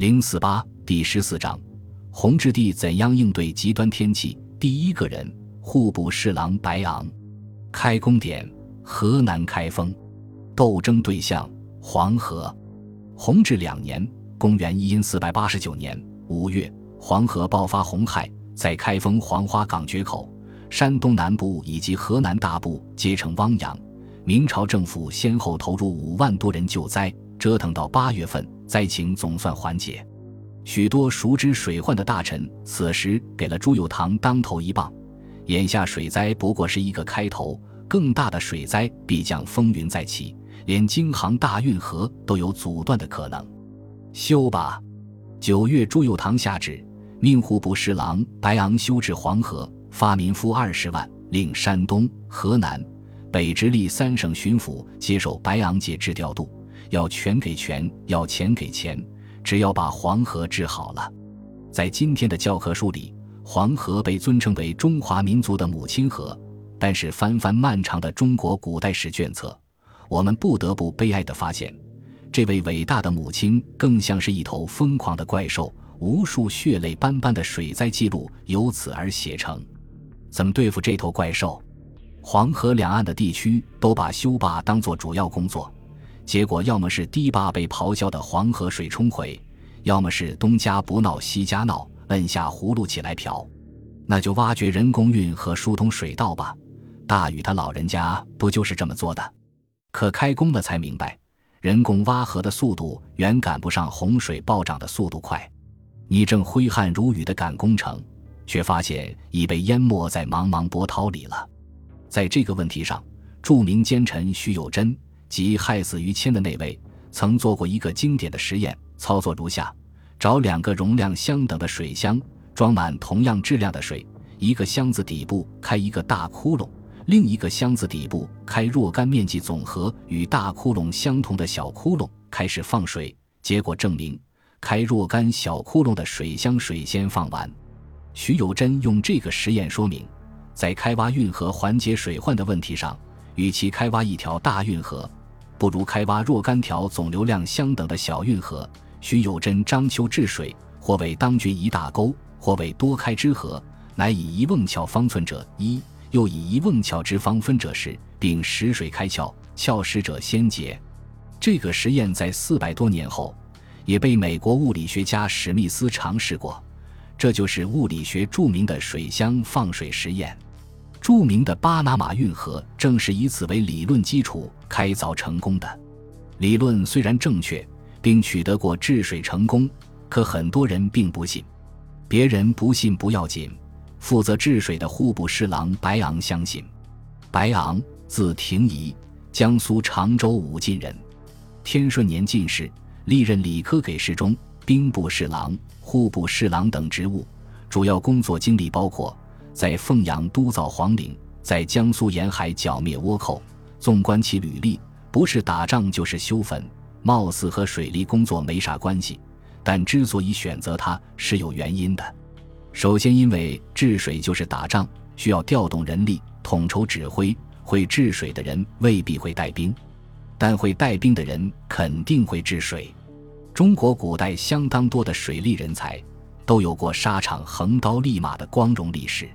零四八第十四章，弘治帝怎样应对极端天气？第一个人，户部侍郎白昂。开工点：河南开封。斗争对象：黄河。弘治两年（公元一四百八十九年）五月，黄河爆发洪害，在开封黄花岗决口、山东南部以及河南大部皆成汪洋。明朝政府先后投入五万多人救灾，折腾到八月份。灾情总算缓解，许多熟知水患的大臣此时给了朱佑樘当头一棒。眼下水灾不过是一个开头，更大的水灾必将风云再起，连京杭大运河都有阻断的可能。修吧！九月，朱佑樘下旨，命户部侍郎白昂修治黄河，发民夫二十万，令山东、河南、北直隶三省巡抚接受白昂节制调度。要权给权，要钱给钱，只要把黄河治好了。在今天的教科书里，黄河被尊称为中华民族的母亲河。但是翻翻漫长的中国古代史卷册，我们不得不悲哀地发现，这位伟大的母亲更像是一头疯狂的怪兽。无数血泪斑斑的水灾记录由此而写成。怎么对付这头怪兽？黄河两岸的地区都把修坝当作主要工作。结果要么是堤坝被咆哮的黄河水冲毁，要么是东家不闹西家闹，摁下葫芦起来瓢。那就挖掘人工运河，疏通水道吧。大禹他老人家不就是这么做的？可开工了才明白，人工挖河的速度远赶不上洪水暴涨的速度快。你正挥汗如雨的赶工程，却发现已被淹没在茫茫波涛里了。在这个问题上，著名奸臣徐有贞。即害死于谦的那位，曾做过一个经典的实验，操作如下：找两个容量相等的水箱，装满同样质量的水，一个箱子底部开一个大窟窿，另一个箱子底部开若干面积总和与大窟窿相同的小窟窿，开始放水。结果证明，开若干小窟窿的水箱水先放完。徐有贞用这个实验说明，在开挖运河缓解水患的问题上，与其开挖一条大运河。不如开挖若干条总流量相等的小运河。徐有贞章丘治水，或为当军一大沟，或为多开支河，乃以一瓮桥方寸者一，又以一瓮桥之方分者十，并使水开窍，窍实者先竭。这个实验在四百多年后，也被美国物理学家史密斯尝试过。这就是物理学著名的水箱放水实验。著名的巴拿马运河正是以此为理论基础开凿成功的。理论虽然正确，并取得过治水成功，可很多人并不信。别人不信不要紧，负责治水的户部侍郎白昂相信。白昂，字廷仪，江苏常州武进人，天顺年进士，历任理科给事中、兵部侍郎、户部侍郎等职务，主要工作经历包括。在凤阳督造皇陵，在江苏沿海剿灭倭寇。纵观其履历，不是打仗就是修坟，貌似和水利工作没啥关系。但之所以选择他，是有原因的。首先，因为治水就是打仗，需要调动人力，统筹指挥。会治水的人未必会带兵，但会带兵的人肯定会治水。中国古代相当多的水利人才，都有过沙场横刀立马的光荣历史。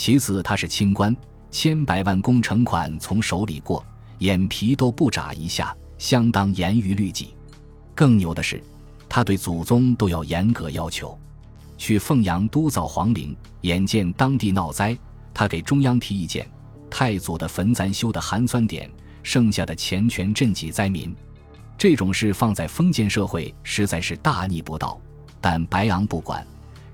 其次，他是清官，千百万工程款从手里过，眼皮都不眨一下，相当严于律己。更牛的是，他对祖宗都要严格要求。去凤阳督造皇陵，眼见当地闹灾，他给中央提意见：太祖的坟咱修的寒酸点，剩下的钱全赈济灾民。这种事放在封建社会实在是大逆不道，但白昂不管。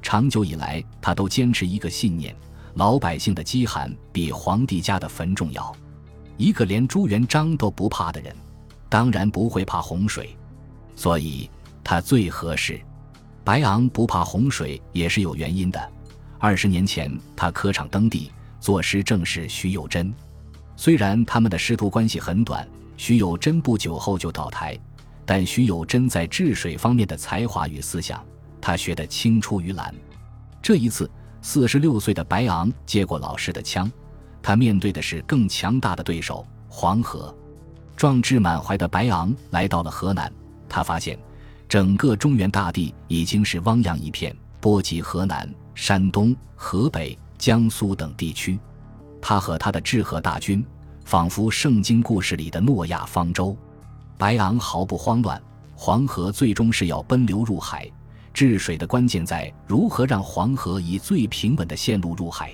长久以来，他都坚持一个信念。老百姓的饥寒比皇帝家的坟重要。一个连朱元璋都不怕的人，当然不会怕洪水，所以他最合适。白昂不怕洪水也是有原因的。二十年前，他科场登第，作诗正是徐有贞。虽然他们的师徒关系很短，徐有贞不久后就倒台，但徐有贞在治水方面的才华与思想，他学得青出于蓝。这一次。四十六岁的白昂接过老师的枪，他面对的是更强大的对手——黄河。壮志满怀的白昂来到了河南，他发现整个中原大地已经是汪洋一片，波及河南、山东、河北、江苏等地区。他和他的治河大军，仿佛圣经故事里的诺亚方舟。白昂毫不慌乱，黄河最终是要奔流入海，治水的关键在如何让黄河以最平稳的线路入海。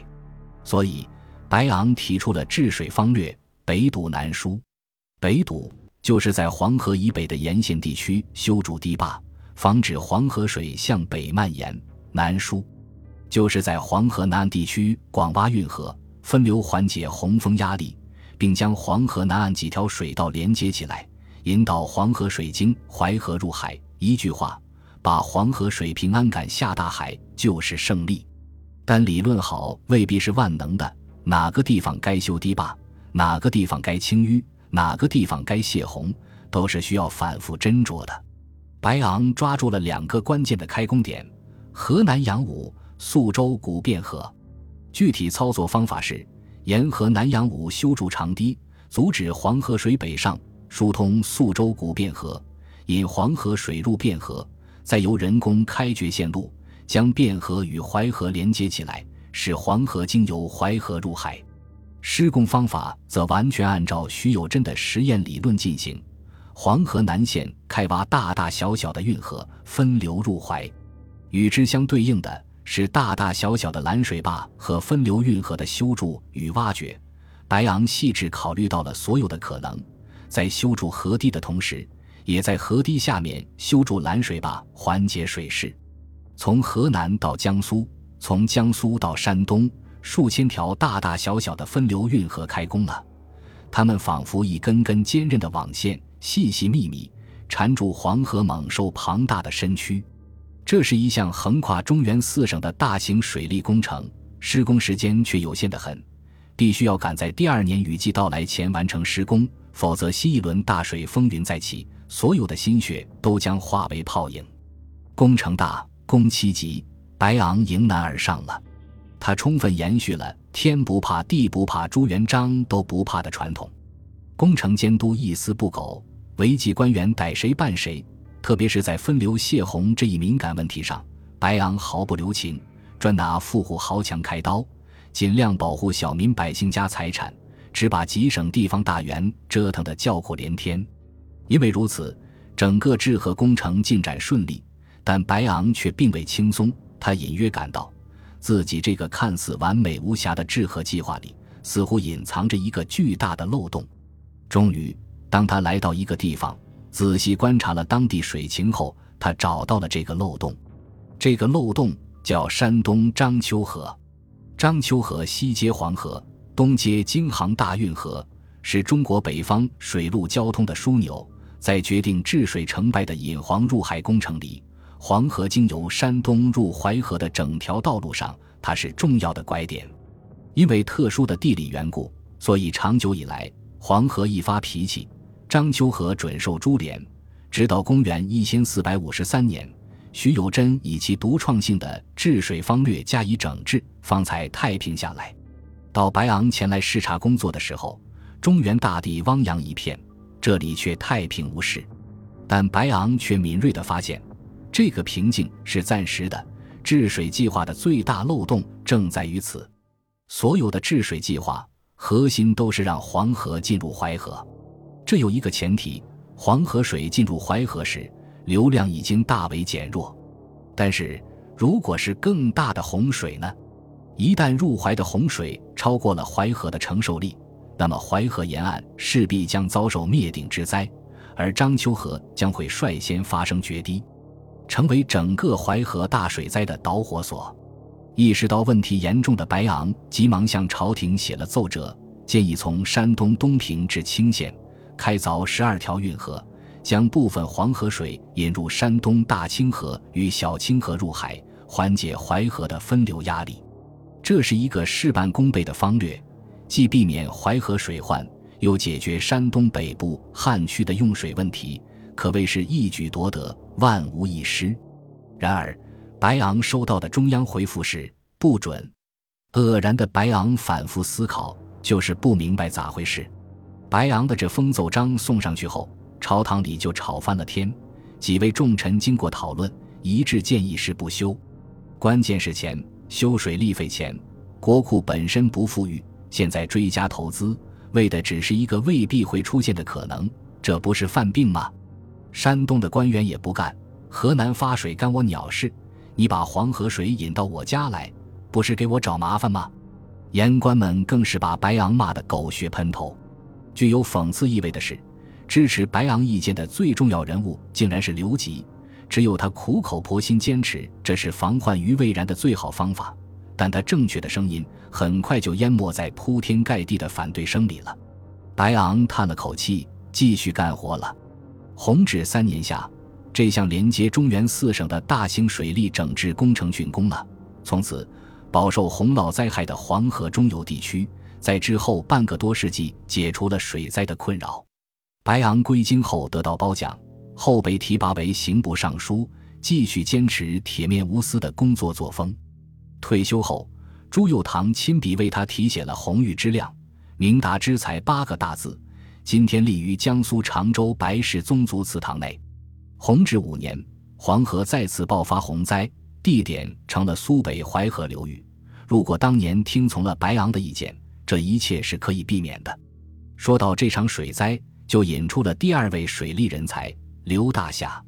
所以，白昂提出了治水方略：北堵南疏。北堵。就是在黄河以北的沿线地区修筑堤坝，防止黄河水向北蔓延；南输，就是在黄河南岸地区广挖运河分流，缓解洪峰压力，并将黄河南岸几条水道连接起来，引导黄河水经淮河入海。一句话，把黄河水平安赶下大海就是胜利。但理论好未必是万能的，哪个地方该修堤坝，哪个地方该清淤。哪个地方该泄洪，都是需要反复斟酌的。白昂抓住了两个关键的开工点：河南阳武、宿州古汴河。具体操作方法是：沿河南阳武修筑长堤，阻止黄河水北上，疏通宿州古汴河，引黄河水入汴河；再由人工开掘线路，将汴河与淮河连接起来，使黄河经由淮河入海。施工方法则完全按照徐有贞的实验理论进行。黄河南线开挖大大小小的运河，分流入淮；与之相对应的是大大小小的拦水坝和分流运河的修筑与挖掘。白昂细致考虑到了所有的可能，在修筑河堤的同时，也在河堤下面修筑拦水坝，缓解水势。从河南到江苏，从江苏到山东。数千条大大小小的分流运河开工了，它们仿佛一根根坚韧的网线，细细密密缠住黄河猛兽庞大的身躯。这是一项横跨中原四省的大型水利工程，施工时间却有限得很，必须要赶在第二年雨季到来前完成施工，否则新一轮大水风云再起，所有的心血都将化为泡影。工程大，工期急，白昂迎难而上了。他充分延续了“天不怕地不怕，朱元璋都不怕”的传统，工程监督一丝不苟，违纪官员逮谁办谁。特别是在分流泄洪这一敏感问题上，白昂毫不留情，专拿富户豪强开刀，尽量保护小民百姓家财产，只把几省地方大员折腾得叫苦连天。因为如此，整个治河工程进展顺利，但白昂却并未轻松。他隐约感到。自己这个看似完美无瑕的治河计划里，似乎隐藏着一个巨大的漏洞。终于，当他来到一个地方，仔细观察了当地水情后，他找到了这个漏洞。这个漏洞叫山东章丘河。章丘河西接黄河，东接京杭大运河，是中国北方水陆交通的枢纽。在决定治水成败的引黄入海工程里。黄河经由山东入淮河的整条道路上，它是重要的拐点。因为特殊的地理缘故，所以长久以来，黄河一发脾气，章丘河准受株连。直到公元一千四百五十三年，徐有贞以其独创性的治水方略加以整治，方才太平下来。到白昂前来视察工作的时候，中原大地汪洋一片，这里却太平无事。但白昂却敏锐地发现。这个瓶颈是暂时的，治水计划的最大漏洞正在于此。所有的治水计划核心都是让黄河进入淮河，这有一个前提：黄河水进入淮河时，流量已经大为减弱。但是，如果是更大的洪水呢？一旦入淮的洪水超过了淮河的承受力，那么淮河沿岸势必将遭受灭顶之灾，而章丘河将会率先发生决堤。成为整个淮河大水灾的导火索。意识到问题严重的白昂，急忙向朝廷写了奏折，建议从山东东平至清县开凿十二条运河，将部分黄河水引入山东大清河与小清河入海，缓解淮河的分流压力。这是一个事半功倍的方略，既避免淮河水患，又解决山东北部旱区的用水问题。可谓是一举夺得，万无一失。然而，白昂收到的中央回复是不准。愕然的白昂反复思考，就是不明白咋回事。白昂的这封奏章送上去后，朝堂里就吵翻了天。几位重臣经过讨论，一致建议是不修。关键是钱，修水利费钱，国库本身不富裕，现在追加投资，为的只是一个未必会出现的可能，这不是犯病吗？山东的官员也不干，河南发水干我鸟事？你把黄河水引到我家来，不是给我找麻烦吗？言官们更是把白昂骂得狗血喷头。具有讽刺意味的是，支持白昂意见的最重要人物竟然是刘吉。只有他苦口婆心坚持这是防患于未然的最好方法，但他正确的声音很快就淹没在铺天盖地的反对声里了。白昂叹了口气，继续干活了。弘治三年夏，这项连接中原四省的大型水利整治工程竣工了。从此，饱受洪涝灾害的黄河中游地区，在之后半个多世纪解除了水灾的困扰。白昂归京后得到褒奖。后被提拔为刑部尚书，继续坚持铁面无私的工作作风。退休后，朱佑樘亲笔为他题写了“红玉之亮，明达之才”八个大字，今天立于江苏常州白氏宗族祠堂内。弘治五年，黄河再次爆发洪灾，地点成了苏北淮河流域。如果当年听从了白昂的意见，这一切是可以避免的。说到这场水灾，就引出了第二位水利人才。刘大夏，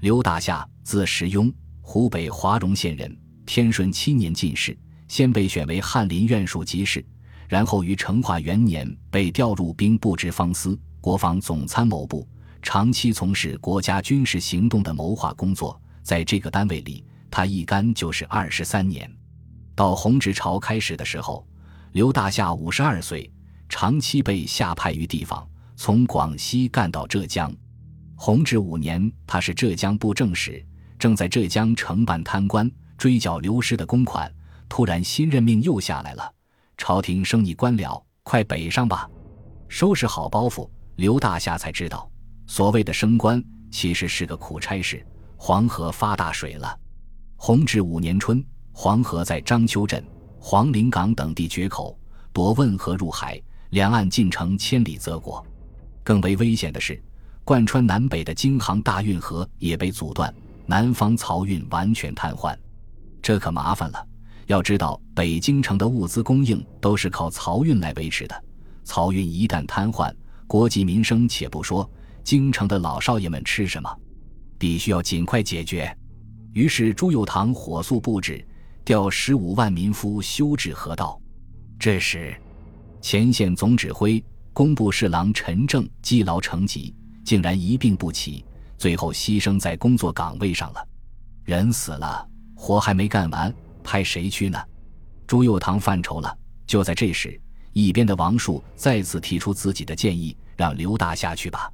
刘大夏字时雍，湖北华容县人。天顺七年进士，先被选为翰林院庶吉士，然后于成化元年被调入兵部直方司、国防总参谋部，长期从事国家军事行动的谋划工作。在这个单位里，他一干就是二十三年。到弘治朝开始的时候，刘大夏五十二岁，长期被下派于地方，从广西干到浙江。弘治五年，他是浙江布政使，正在浙江承办贪官、追缴流失的公款。突然，新任命又下来了，朝廷升你官僚，快北上吧！收拾好包袱，刘大夏才知道，所谓的升官其实是个苦差事。黄河发大水了。弘治五年春，黄河在章丘镇、黄陵岗等地决口，夺汶河入海，两岸进城千里泽国。更为危险的是。贯穿南北的京杭大运河也被阻断，南方漕运完全瘫痪，这可麻烦了。要知道，北京城的物资供应都是靠漕运来维持的，漕运一旦瘫痪，国计民生且不说，京城的老少爷们吃什么？必须要尽快解决。于是朱佑樘火速布置，调十五万民夫修治河道。这时，前线总指挥、工部侍郎陈正积劳成疾。竟然一病不起，最后牺牲在工作岗位上了。人死了，活还没干完，派谁去呢？朱佑樘犯愁了。就在这时，一边的王树再次提出自己的建议，让刘大夏去吧。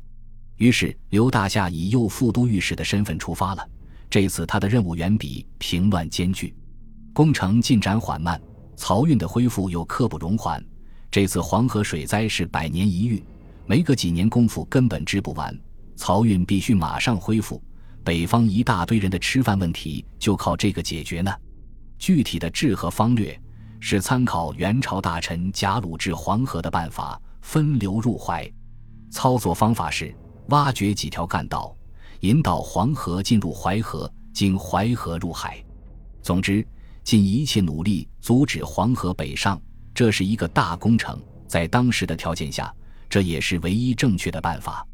于是刘大夏以右副都御史的身份出发了。这次他的任务远比平乱艰巨，工程进展缓慢，漕运的恢复又刻不容缓。这次黄河水灾是百年一遇。没个几年功夫，根本治不完。漕运必须马上恢复，北方一大堆人的吃饭问题就靠这个解决呢。具体的治河方略是参考元朝大臣贾鲁治黄河的办法，分流入淮。操作方法是挖掘几条干道，引导黄河进入淮河，经淮河入海。总之，尽一切努力阻止黄河北上。这是一个大工程，在当时的条件下。这也是唯一正确的办法。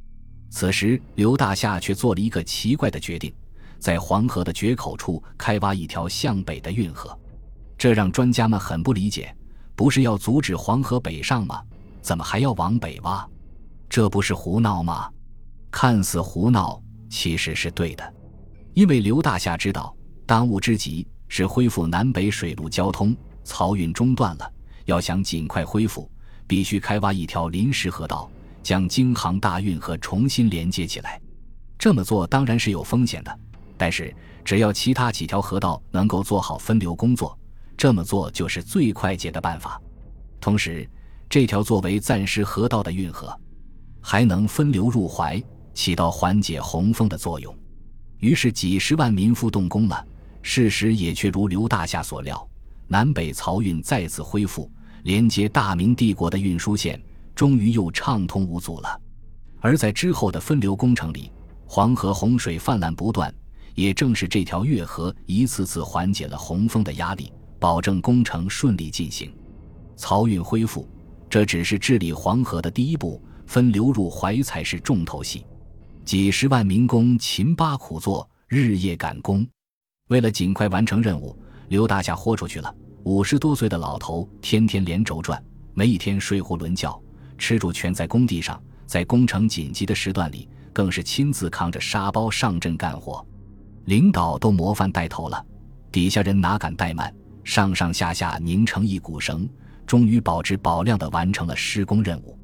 此时，刘大夏却做了一个奇怪的决定，在黄河的决口处开挖一条向北的运河，这让专家们很不理解。不是要阻止黄河北上吗？怎么还要往北挖？这不是胡闹吗？看似胡闹，其实是对的。因为刘大夏知道，当务之急是恢复南北水路交通，漕运中断了，要想尽快恢复。必须开挖一条临时河道，将京杭大运河重新连接起来。这么做当然是有风险的，但是只要其他几条河道能够做好分流工作，这么做就是最快捷的办法。同时，这条作为暂时河道的运河，还能分流入淮，起到缓解洪峰的作用。于是，几十万民夫动工了。事实也确如刘大夏所料，南北漕运再次恢复。连接大明帝国的运输线终于又畅通无阻了，而在之后的分流工程里，黄河洪水泛滥不断，也正是这条月河一次次缓解了洪峰的压力，保证工程顺利进行。漕运恢复，这只是治理黄河的第一步，分流入淮才是重头戏。几十万民工勤巴苦做，日夜赶工。为了尽快完成任务，刘大夏豁出去了。五十多岁的老头天天连轴转，没一天睡囫囵觉，吃住全在工地上。在工程紧急的时段里，更是亲自扛着沙包上阵干活。领导都模范带头了，底下人哪敢怠慢？上上下下拧成一股绳，终于保质保量地完成了施工任务。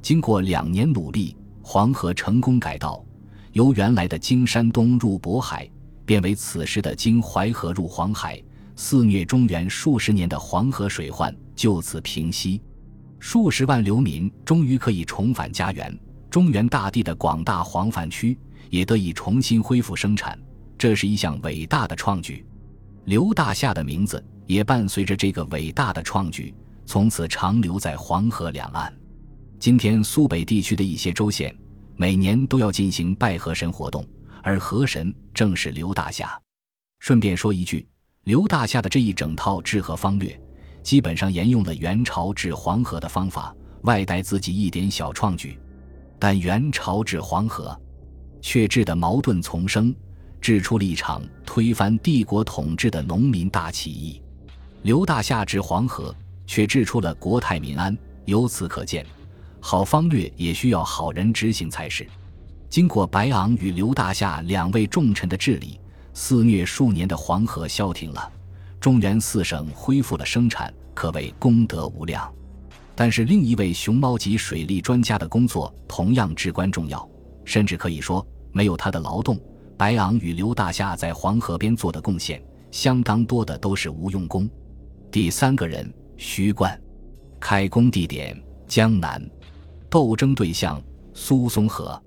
经过两年努力，黄河成功改道，由原来的经山东入渤海，变为此时的经淮河入黄海，肆虐中原数十年的黄河水患就此平息。数十万流民终于可以重返家园，中原大地的广大黄泛区也得以重新恢复生产，这是一项伟大的创举。刘大夏的名字也伴随着这个伟大的创举，从此长留在黄河两岸。今天苏北地区的一些州县每年都要进行拜河神活动，而河神正是刘大夏。顺便说一句，刘大夏的这一整套治河方略。基本上沿用了元朝治黄河的方法，外带自己一点小创举，但元朝治黄河，却治得矛盾丛生，治出了一场推翻帝国统治的农民大起义。刘大夏治黄河，却治出了国泰民安。由此可见，好方略也需要好人执行才是。经过白昂与刘大夏两位重臣的治理，肆虐数年的黄河消停了。中原四省恢复了生产，可谓功德无量。但是，另一位熊猫级水利专家的工作同样至关重要，甚至可以说，没有他的劳动，白昂与刘大夏在黄河边做的贡献，相当多的都是无用功。第三个人，徐冠，开工地点江南，斗争对象苏松河。